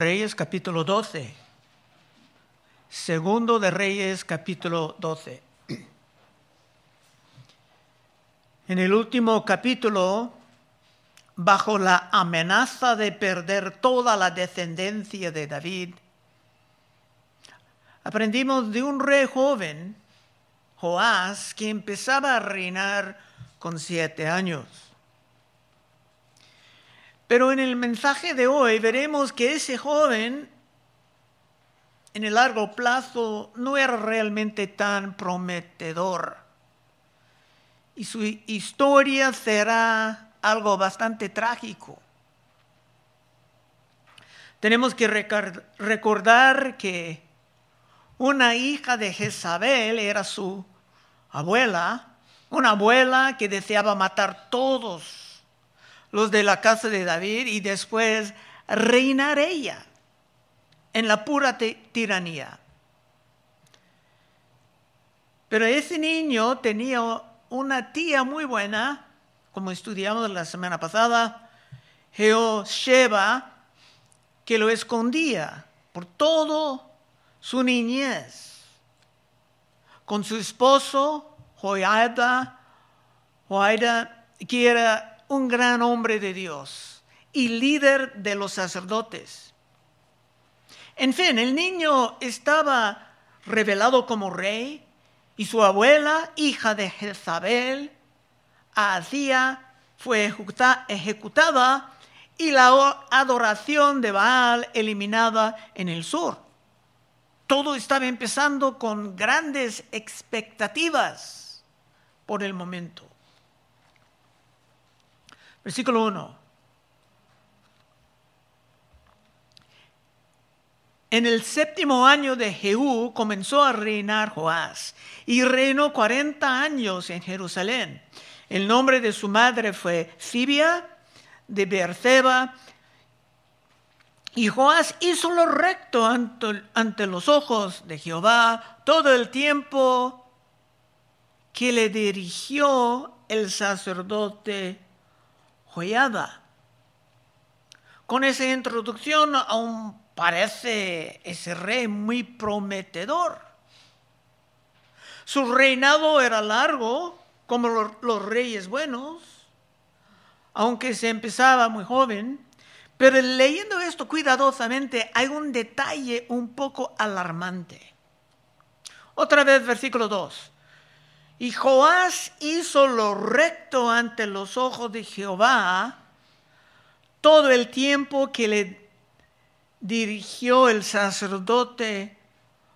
Reyes capítulo 12. Segundo de Reyes capítulo 12. En el último capítulo, bajo la amenaza de perder toda la descendencia de David, aprendimos de un rey joven, Joás, que empezaba a reinar con siete años. Pero en el mensaje de hoy veremos que ese joven en el largo plazo no era realmente tan prometedor. Y su historia será algo bastante trágico. Tenemos que recordar que una hija de Jezabel era su abuela, una abuela que deseaba matar todos los de la casa de David y después reinar ella en la pura tiranía. Pero ese niño tenía una tía muy buena, como estudiamos la semana pasada, Jehosheba, que lo escondía por todo su niñez. Con su esposo, Joiada, Joiada, que era un gran hombre de Dios y líder de los sacerdotes. En fin, el niño estaba revelado como rey y su abuela, hija de Jezabel, hacía fue ejecutada y la adoración de Baal eliminada en el sur. Todo estaba empezando con grandes expectativas por el momento. Versículo 1. En el séptimo año de Jehú comenzó a reinar Joás y reinó 40 años en Jerusalén. El nombre de su madre fue Sibia de Beerseba. Y Joás hizo lo recto ante, ante los ojos de Jehová todo el tiempo que le dirigió el sacerdote joyada. Con esa introducción aún parece ese rey muy prometedor. Su reinado era largo, como los reyes buenos, aunque se empezaba muy joven. Pero leyendo esto cuidadosamente hay un detalle un poco alarmante. Otra vez versículo 2. Y Joás hizo lo recto ante los ojos de Jehová todo el tiempo que le dirigió el sacerdote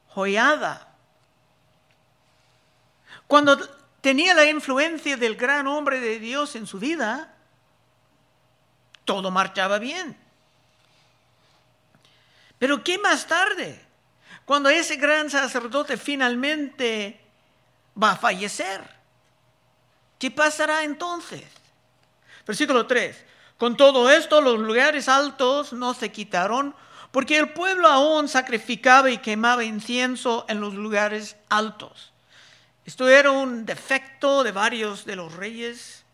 Joyada. Cuando tenía la influencia del gran hombre de Dios en su vida, todo marchaba bien. Pero ¿qué más tarde? Cuando ese gran sacerdote finalmente va a fallecer. ¿Qué pasará entonces? Versículo 3. Con todo esto los lugares altos no se quitaron porque el pueblo aún sacrificaba y quemaba incienso en los lugares altos. Esto era un defecto de varios de los reyes.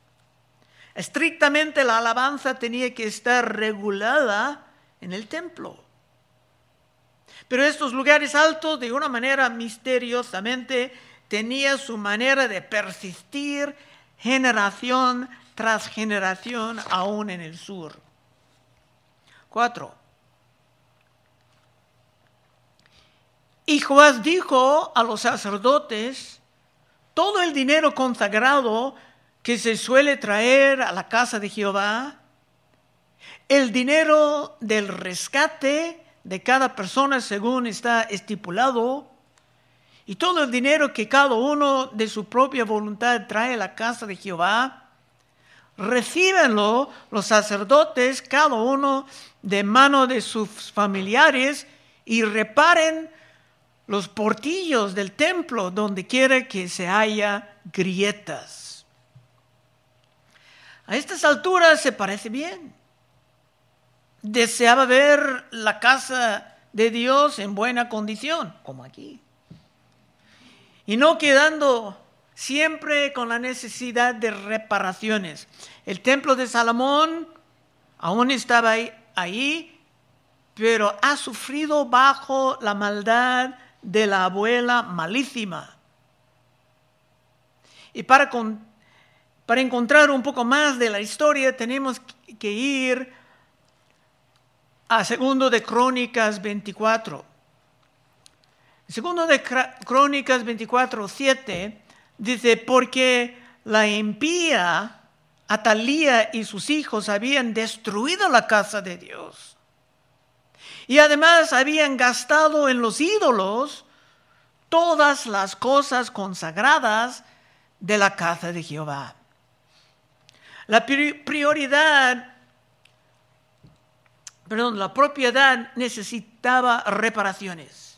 Estrictamente la alabanza tenía que estar regulada en el templo. Pero estos lugares altos, de una manera misteriosamente, tenía su manera de persistir generación tras generación aún en el sur. Cuatro. Y Joás dijo a los sacerdotes, todo el dinero consagrado que se suele traer a la casa de Jehová, el dinero del rescate de cada persona según está estipulado, y todo el dinero que cada uno de su propia voluntad trae a la casa de Jehová, recíbenlo los sacerdotes, cada uno de mano de sus familiares, y reparen los portillos del templo donde quiera que se haya grietas. A estas alturas se parece bien. Deseaba ver la casa de Dios en buena condición, como aquí y no quedando siempre con la necesidad de reparaciones. El templo de Salomón aún estaba ahí, pero ha sufrido bajo la maldad de la abuela malísima. Y para, para encontrar un poco más de la historia tenemos que ir a segundo de Crónicas 24. Segundo de Crónicas 24, 7 dice, porque la impía Atalía y sus hijos habían destruido la casa de Dios. Y además habían gastado en los ídolos todas las cosas consagradas de la casa de Jehová. La prioridad, perdón, la propiedad necesitaba reparaciones.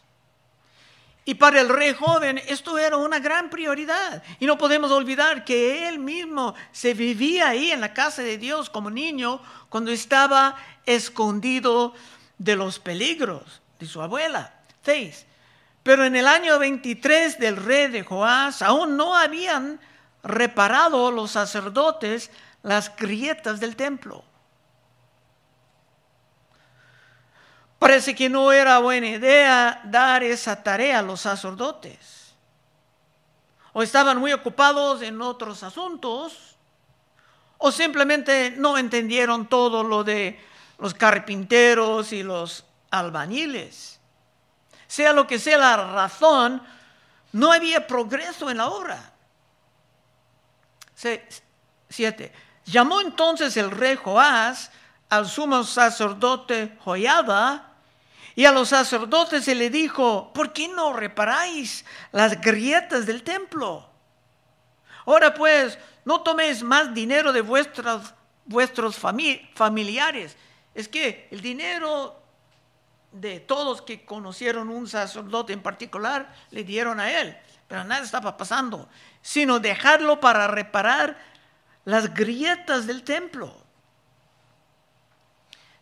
Y para el rey joven esto era una gran prioridad. Y no podemos olvidar que él mismo se vivía ahí en la casa de Dios como niño cuando estaba escondido de los peligros de su abuela. Seis. Pero en el año 23 del rey de Joás aún no habían reparado los sacerdotes las grietas del templo. Parece que no era buena idea dar esa tarea a los sacerdotes. O estaban muy ocupados en otros asuntos, o simplemente no entendieron todo lo de los carpinteros y los albañiles. Sea lo que sea la razón, no había progreso en la obra. Siete. Llamó entonces el rey Joás al sumo sacerdote Joyada y a los sacerdotes se le dijo, ¿por qué no reparáis las grietas del templo? Ahora pues, no toméis más dinero de vuestros, vuestros familiares. Es que el dinero de todos que conocieron un sacerdote en particular, le dieron a él, pero nada estaba pasando, sino dejarlo para reparar las grietas del templo.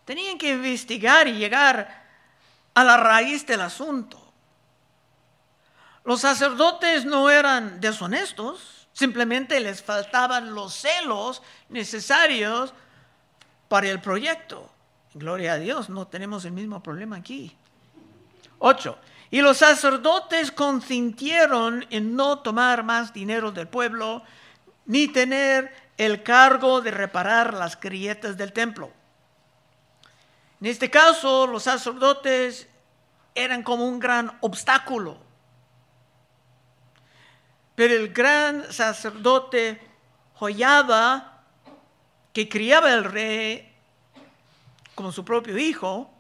Tenían que investigar y llegar a la raíz del asunto. Los sacerdotes no eran deshonestos, simplemente les faltaban los celos necesarios para el proyecto. Gloria a Dios, no tenemos el mismo problema aquí. Ocho. Y los sacerdotes consintieron en no tomar más dinero del pueblo, ni tener el cargo de reparar las grietas del templo. En este caso, los sacerdotes eran como un gran obstáculo. Pero el gran sacerdote Joyada, que criaba al rey como su propio hijo,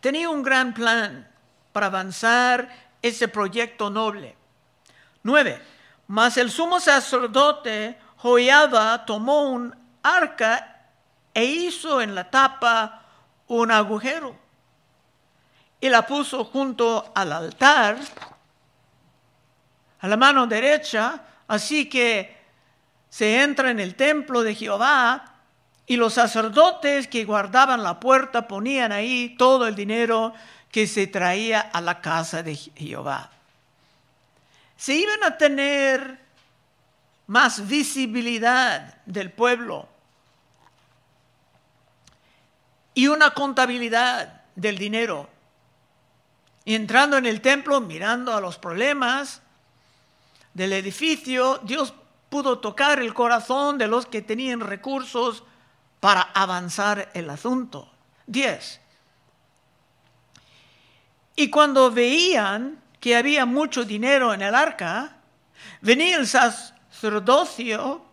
tenía un gran plan para avanzar ese proyecto noble. Nueve, mas el sumo sacerdote Joyada tomó un arca e hizo en la tapa un agujero y la puso junto al altar, a la mano derecha, así que se entra en el templo de Jehová y los sacerdotes que guardaban la puerta ponían ahí todo el dinero que se traía a la casa de Jehová. Se iban a tener más visibilidad del pueblo y una contabilidad del dinero. Entrando en el templo, mirando a los problemas del edificio, Dios pudo tocar el corazón de los que tenían recursos para avanzar el asunto. 10. Y cuando veían que había mucho dinero en el arca, venía el sacerdocio,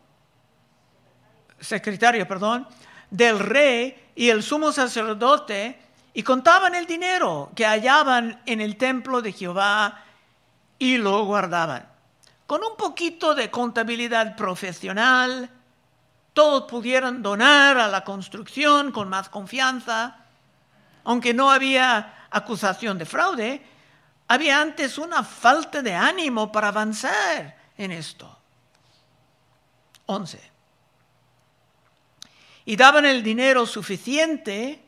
secretario, perdón, del rey y el sumo sacerdote y contaban el dinero que hallaban en el templo de Jehová y lo guardaban. Con un poquito de contabilidad profesional, todos pudieran donar a la construcción con más confianza. Aunque no había acusación de fraude, había antes una falta de ánimo para avanzar en esto. 11 y daban el dinero suficiente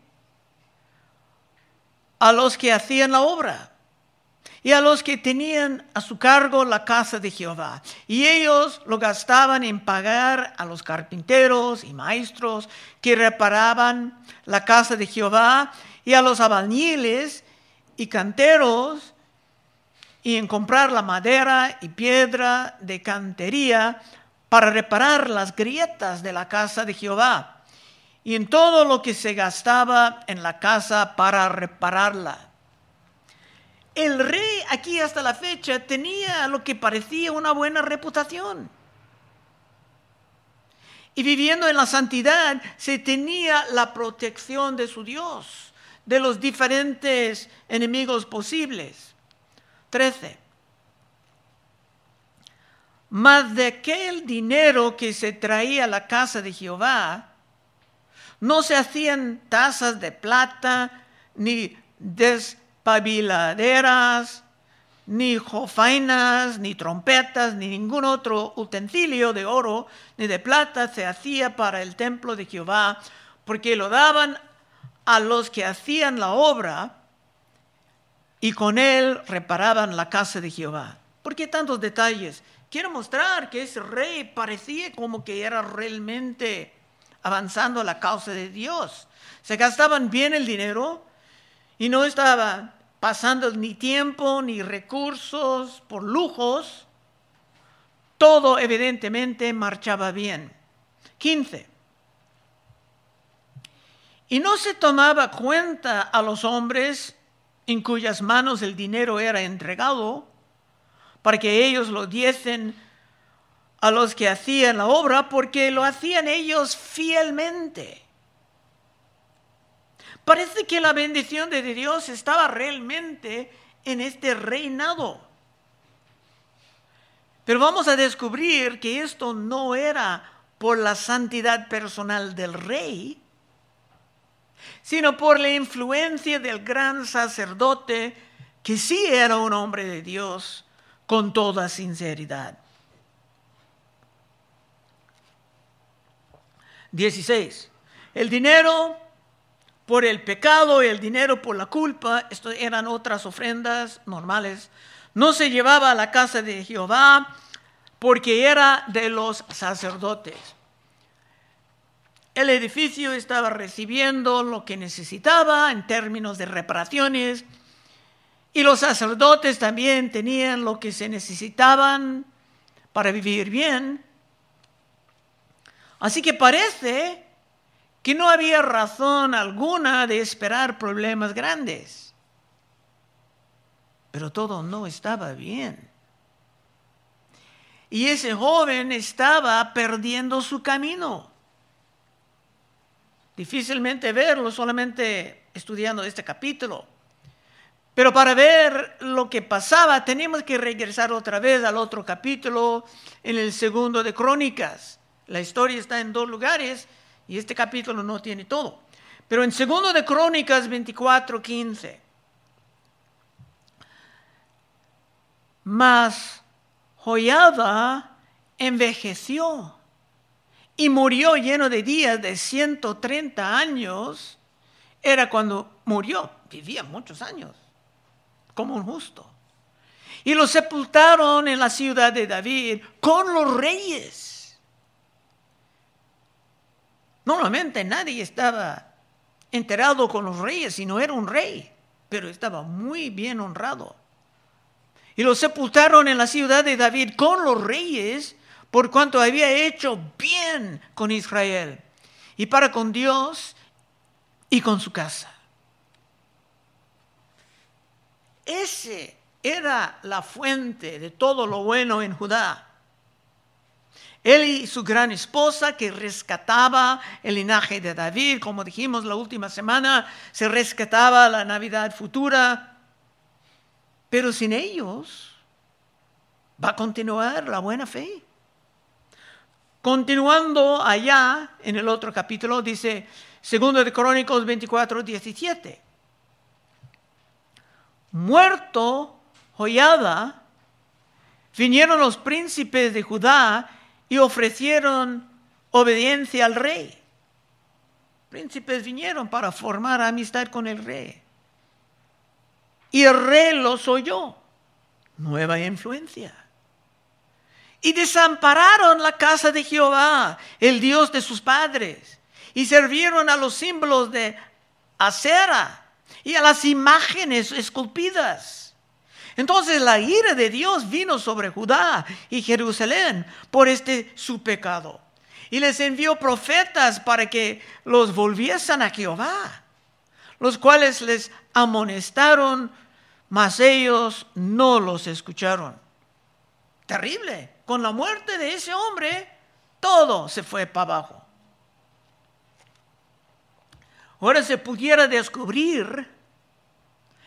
a los que hacían la obra y a los que tenían a su cargo la casa de Jehová. Y ellos lo gastaban en pagar a los carpinteros y maestros que reparaban la casa de Jehová y a los albañiles y canteros y en comprar la madera y piedra de cantería para reparar las grietas de la casa de Jehová y en todo lo que se gastaba en la casa para repararla. El rey aquí hasta la fecha tenía lo que parecía una buena reputación. Y viviendo en la santidad se tenía la protección de su Dios, de los diferentes enemigos posibles. 13. Más de aquel dinero que se traía a la casa de Jehová, no se hacían tazas de plata, ni despabiladeras, ni jofainas, ni trompetas, ni ningún otro utensilio de oro ni de plata se hacía para el templo de Jehová, porque lo daban a los que hacían la obra y con él reparaban la casa de Jehová. ¿Por qué tantos detalles? Quiero mostrar que ese rey parecía como que era realmente avanzando la causa de Dios. Se gastaban bien el dinero y no estaba pasando ni tiempo ni recursos por lujos. Todo evidentemente marchaba bien. 15. Y no se tomaba cuenta a los hombres en cuyas manos el dinero era entregado para que ellos lo diesen a los que hacían la obra, porque lo hacían ellos fielmente. Parece que la bendición de Dios estaba realmente en este reinado. Pero vamos a descubrir que esto no era por la santidad personal del rey, sino por la influencia del gran sacerdote, que sí era un hombre de Dios con toda sinceridad. 16. El dinero por el pecado y el dinero por la culpa, esto eran otras ofrendas normales, no se llevaba a la casa de Jehová porque era de los sacerdotes. El edificio estaba recibiendo lo que necesitaba en términos de reparaciones y los sacerdotes también tenían lo que se necesitaban para vivir bien. Así que parece que no había razón alguna de esperar problemas grandes. Pero todo no estaba bien. Y ese joven estaba perdiendo su camino. Difícilmente verlo solamente estudiando este capítulo. Pero para ver lo que pasaba, tenemos que regresar otra vez al otro capítulo, en el segundo de Crónicas. La historia está en dos lugares y este capítulo no tiene todo. Pero en segundo de Crónicas 24, 15. Mas Joyada envejeció y murió lleno de días de 130 años. Era cuando murió, vivía muchos años como un justo. Y lo sepultaron en la ciudad de David con los reyes. Normalmente nadie estaba enterado con los reyes, sino era un rey, pero estaba muy bien honrado. Y lo sepultaron en la ciudad de David con los reyes por cuanto había hecho bien con Israel y para con Dios y con su casa. Ese era la fuente de todo lo bueno en Judá. Él y su gran esposa que rescataba el linaje de David, como dijimos la última semana, se rescataba la Navidad futura. Pero sin ellos va a continuar la buena fe. Continuando allá en el otro capítulo, dice segundo de Crónicos 24, 17 muerto Joyada, vinieron los príncipes de Judá y ofrecieron obediencia al rey. Príncipes vinieron para formar amistad con el rey. Y el rey los oyó. Nueva influencia. Y desampararon la casa de Jehová, el Dios de sus padres, y sirvieron a los símbolos de acera y a las imágenes esculpidas. Entonces la ira de Dios vino sobre Judá y Jerusalén por este su pecado. Y les envió profetas para que los volviesen a Jehová, los cuales les amonestaron, mas ellos no los escucharon. Terrible. Con la muerte de ese hombre, todo se fue para abajo. Ahora se pudiera descubrir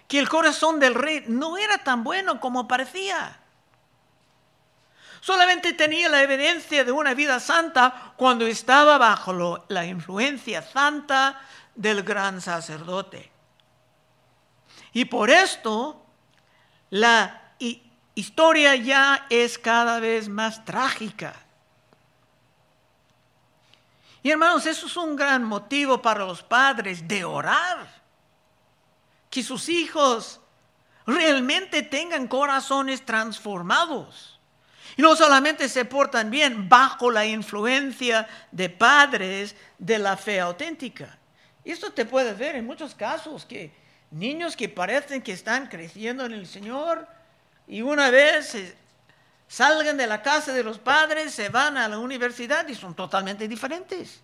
que el corazón del rey no era tan bueno como parecía. Solamente tenía la evidencia de una vida santa cuando estaba bajo la influencia santa del gran sacerdote. Y por esto la historia ya es cada vez más trágica. Y hermanos, eso es un gran motivo para los padres de orar que sus hijos realmente tengan corazones transformados. Y no solamente se portan bien bajo la influencia de padres de la fe auténtica. Esto te puede ver en muchos casos que niños que parecen que están creciendo en el Señor y una vez salgan de la casa de los padres, se van a la universidad y son totalmente diferentes.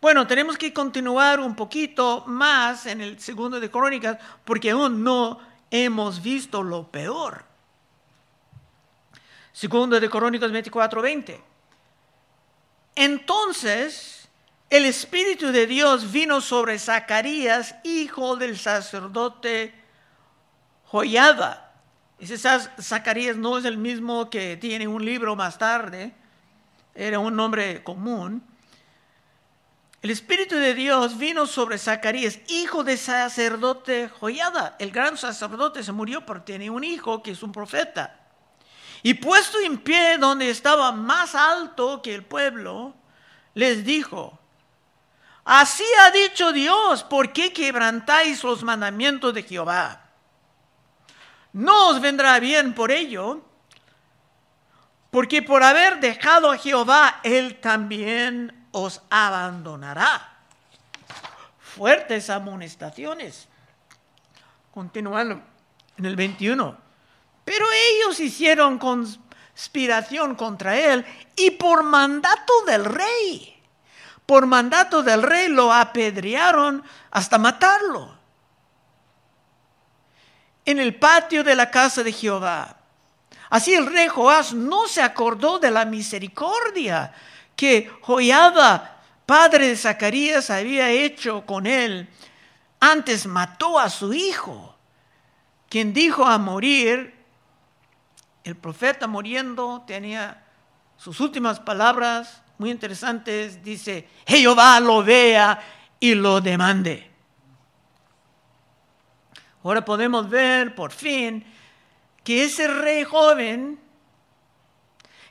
Bueno, tenemos que continuar un poquito más en el segundo de Crónicas porque aún no hemos visto lo peor. Segundo de Crónicas 24, 20. Entonces el Espíritu de Dios vino sobre Zacarías, hijo del sacerdote Joyada. Ese Zacarías no es el mismo que tiene un libro más tarde, era un nombre común el Espíritu de Dios vino sobre Zacarías, hijo de sacerdote Joyada. El gran sacerdote se murió porque tenía un hijo que es un profeta. Y puesto en pie donde estaba más alto que el pueblo, les dijo, así ha dicho Dios, ¿por qué quebrantáis los mandamientos de Jehová? No os vendrá bien por ello, porque por haber dejado a Jehová, Él también os abandonará. Fuertes amonestaciones. Continuando en el 21. Pero ellos hicieron conspiración contra él y por mandato del rey, por mandato del rey lo apedrearon hasta matarlo. En el patio de la casa de Jehová. Así el rey Joás no se acordó de la misericordia que Joiada, padre de Zacarías, había hecho con él, antes mató a su hijo, quien dijo a morir, el profeta muriendo tenía sus últimas palabras muy interesantes, dice, Jehová lo vea y lo demande. Ahora podemos ver por fin que ese rey joven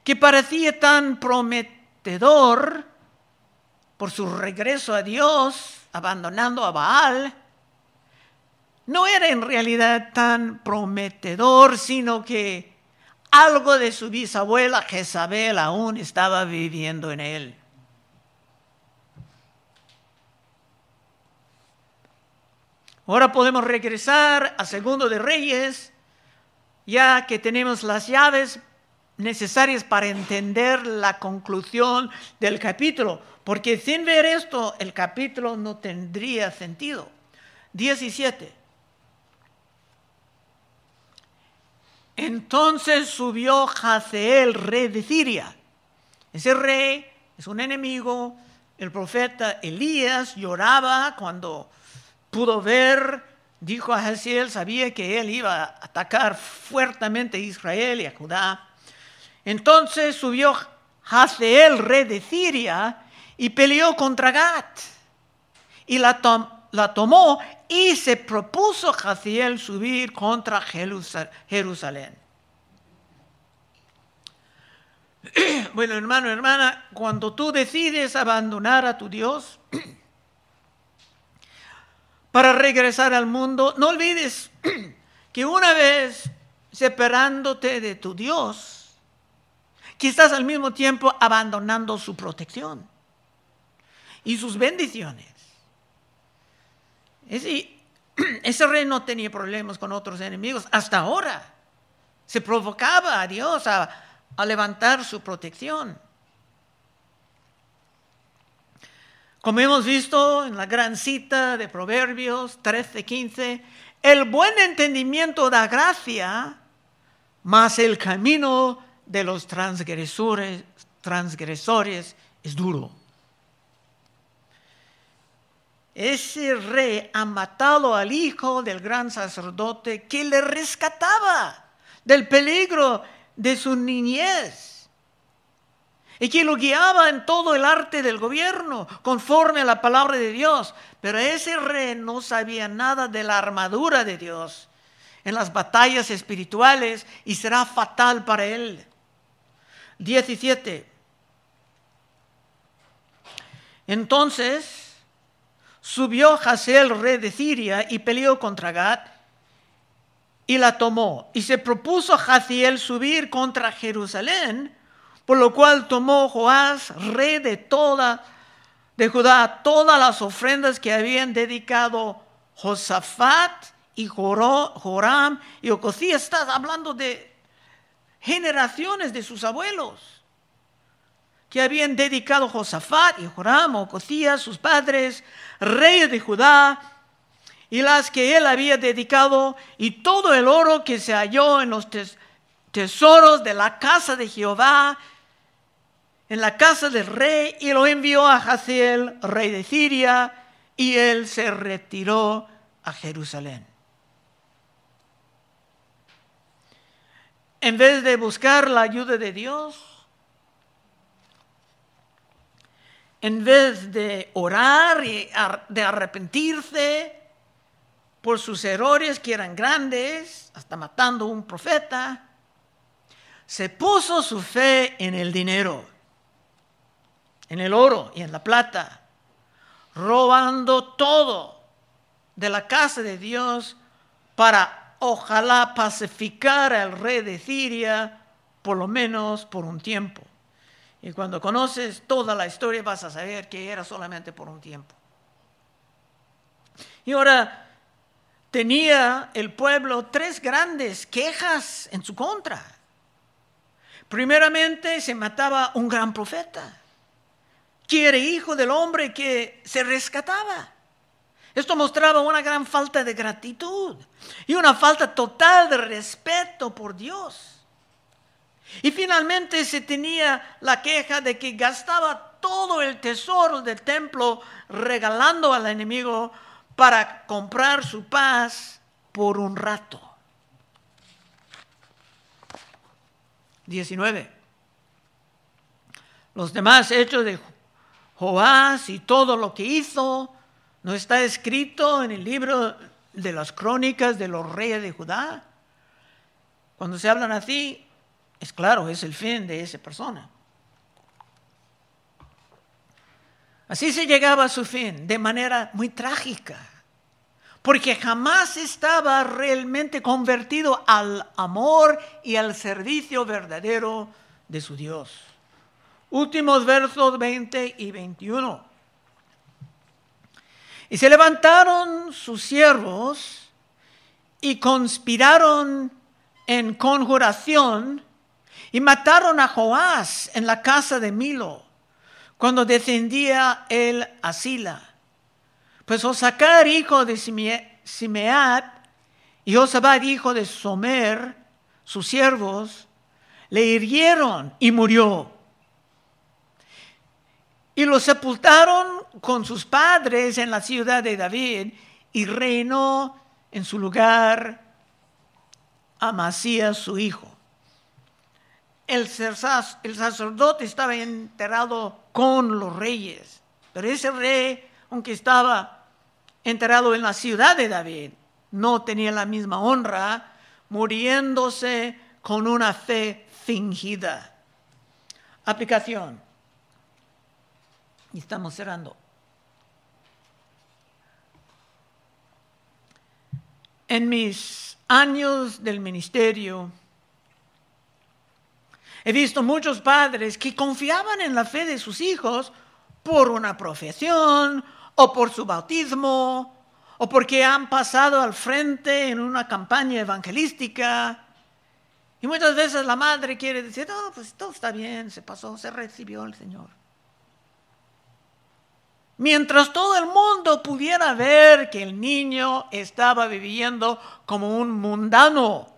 que parecía tan por su regreso a Dios, abandonando a Baal, no era en realidad tan prometedor, sino que algo de su bisabuela Jezabel aún estaba viviendo en él. Ahora podemos regresar a Segundo de Reyes, ya que tenemos las llaves necesarias para entender la conclusión del capítulo, porque sin ver esto el capítulo no tendría sentido. 17. Entonces subió Jazeel, rey de Siria. Ese rey es un enemigo. El profeta Elías lloraba cuando pudo ver, dijo a Jazeel, sabía que él iba a atacar fuertemente a Israel y a Judá. Entonces subió Hazael, rey de Siria, y peleó contra Gat. Y la, tomó y se propuso Hazael subir contra Jerusalén. Bueno, hermano, hermana, cuando tú decides abandonar a tu Dios para regresar al mundo, no olvides que una vez separándote de tu Dios, que estás al mismo tiempo abandonando su protección y sus bendiciones. Ese, ese rey no tenía problemas con otros enemigos hasta ahora. Se provocaba a Dios a, levantar su protección. Como hemos visto en la gran cita de Proverbios 13, 15, el buen entendimiento da gracia, mas el camino de los transgresores, transgresores es duro. Ese rey ha matado al hijo del gran sacerdote que le rescataba del peligro de su niñez y que lo guiaba en todo el arte del gobierno conforme a la palabra de Dios. Pero ese rey no sabía nada de la armadura de Dios en las batallas espirituales y será fatal para él. 17. Entonces subió Hazael, rey de Siria, y peleó contra Gad y la tomó. Y se propuso Haziel subir contra Jerusalén, por lo cual tomó Joás, rey de toda de Judá, todas las ofrendas que habían dedicado Josafat y Joram y Ocosías. Estás hablando de generaciones de sus abuelos que habían dedicado Josafat y Joram, Ocosías, sus padres, reyes de Judá, y las que él había dedicado, y todo el oro que se halló en los tesoros de la casa de Jehová, en la casa del rey, y lo envió a Haziel, rey de Siria, y él se retiró a Jerusalén. En vez de buscar la ayuda de Dios, en vez de orar y de arrepentirse por sus errores que eran grandes, hasta matando a un profeta, se puso su fe en el dinero, en el oro y en la plata, robando todo de la casa de Dios para ojalá pacificar al rey de Siria, por lo menos por un tiempo. Y cuando conoces toda la historia vas a saber que era solamente por un tiempo. Y ahora tenía el pueblo tres grandes quejas en su contra. Primeramente se mataba un gran profeta, que era hijo del hombre que se rescataba. Esto mostraba una gran falta de gratitud y una falta total de respeto por Dios. Y finalmente se tenía la queja de que gastaba todo el tesoro del templo regalando al enemigo para comprar su paz por un rato. 19. Los demás hechos de Joás y todo lo que hizo no está escrito en el libro de las crónicas de los reyes de Judá. Cuando se hablan así, es claro, es el fin de esa persona. Así se llegaba a su fin de manera muy trágica, porque jamás estaba realmente convertido al amor y al servicio verdadero de su Dios. Últimos versos 20 y 21. Y se levantaron sus siervos y conspiraron en conjuración y mataron a Joás en la casa de Milo, cuando descendía él a Sila. Pues Osacar, hijo de Simeat, y Osabad, hijo de Somer, sus siervos, le hirieron y murió. Y lo sepultaron con sus padres en la ciudad de David y reinó en su lugar Amasías su hijo el, sacerdote estaba enterrado con los reyes, pero ese rey, aunque estaba enterrado en la ciudad de David, no tenía la misma honra, muriéndose con una fe fingida. Aplicación. Y estamos cerrando. En mis años del ministerio, He visto muchos padres que confiaban en la fe de sus hijos por una profesión o por su bautismo o porque han pasado al frente en una campaña evangelística. Y muchas veces la madre quiere decir, no, pues todo está bien, se pasó, se recibió el Señor. Mientras todo el mundo pudiera ver que el niño estaba viviendo como un mundano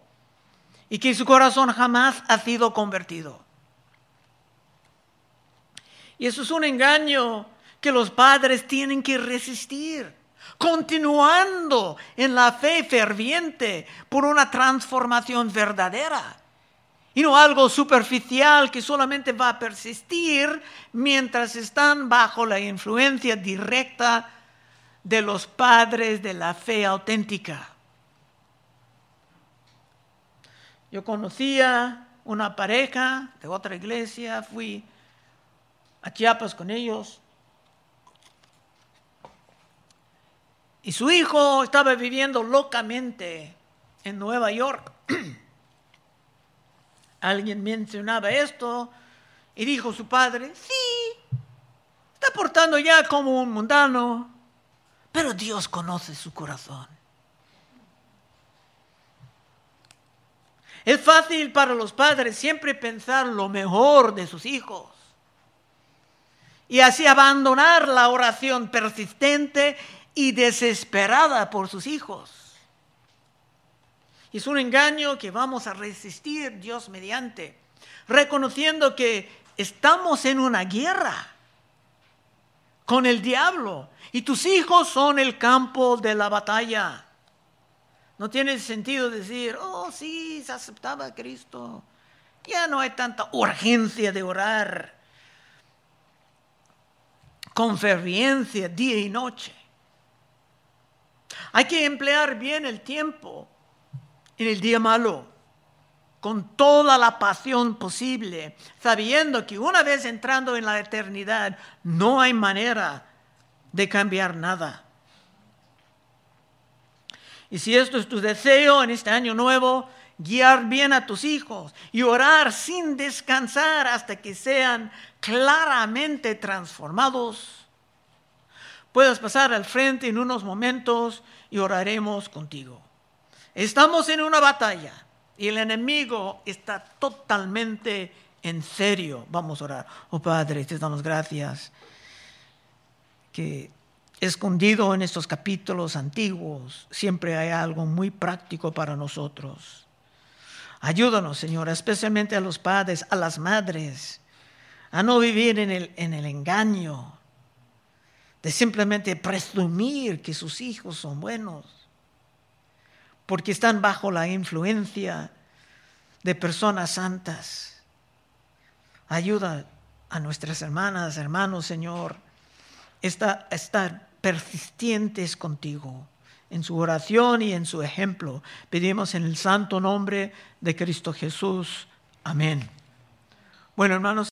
y que su corazón jamás ha sido convertido. Y eso es un engaño que los padres tienen que resistir, continuando en la fe ferviente por una transformación verdadera y no algo superficial que solamente va a persistir mientras están bajo la influencia directa de los padres de la fe auténtica. Yo conocía una pareja de otra iglesia, fui a Chiapas con ellos. Y su hijo estaba viviendo locamente en Nueva York. Alguien mencionaba esto y dijo su padre, sí, está portando ya como un mundano, pero Dios conoce su corazón. Es fácil para los padres siempre pensar lo mejor de sus hijos y así abandonar la oración persistente y desesperada por sus hijos. Es un engaño que vamos a resistir Dios mediante, reconociendo que estamos en una guerra con el diablo y tus hijos son el campo de la batalla. No tiene sentido decir, oh sí, se aceptaba Cristo. Ya no hay tanta urgencia de orar con ferviencia día y noche. Hay que emplear bien el tiempo en el día malo, con toda la pasión posible, sabiendo que una vez entrando en la eternidad no hay manera de cambiar nada. Y si esto es tu deseo en este año nuevo, guiar bien a tus hijos y orar sin descansar hasta que sean claramente transformados, puedas pasar al frente en unos momentos y oraremos contigo. Estamos en una batalla y el enemigo está totalmente en serio. Vamos a orar. Oh Padre, te damos gracias que escondido en estos capítulos antiguos siempre hay algo muy práctico para nosotros. Ayúdanos, Señor, especialmente a los padres, a las madres, a no vivir en el, en el engaño de simplemente presumir que sus hijos son buenos porque están bajo la influencia de personas santas. Ayuda a nuestras hermanas, hermanos, Señor, a estar persistentes contigo en su oración y en su ejemplo. Pedimos en el santo nombre de Cristo Jesús. Amén. Bueno, hermanos.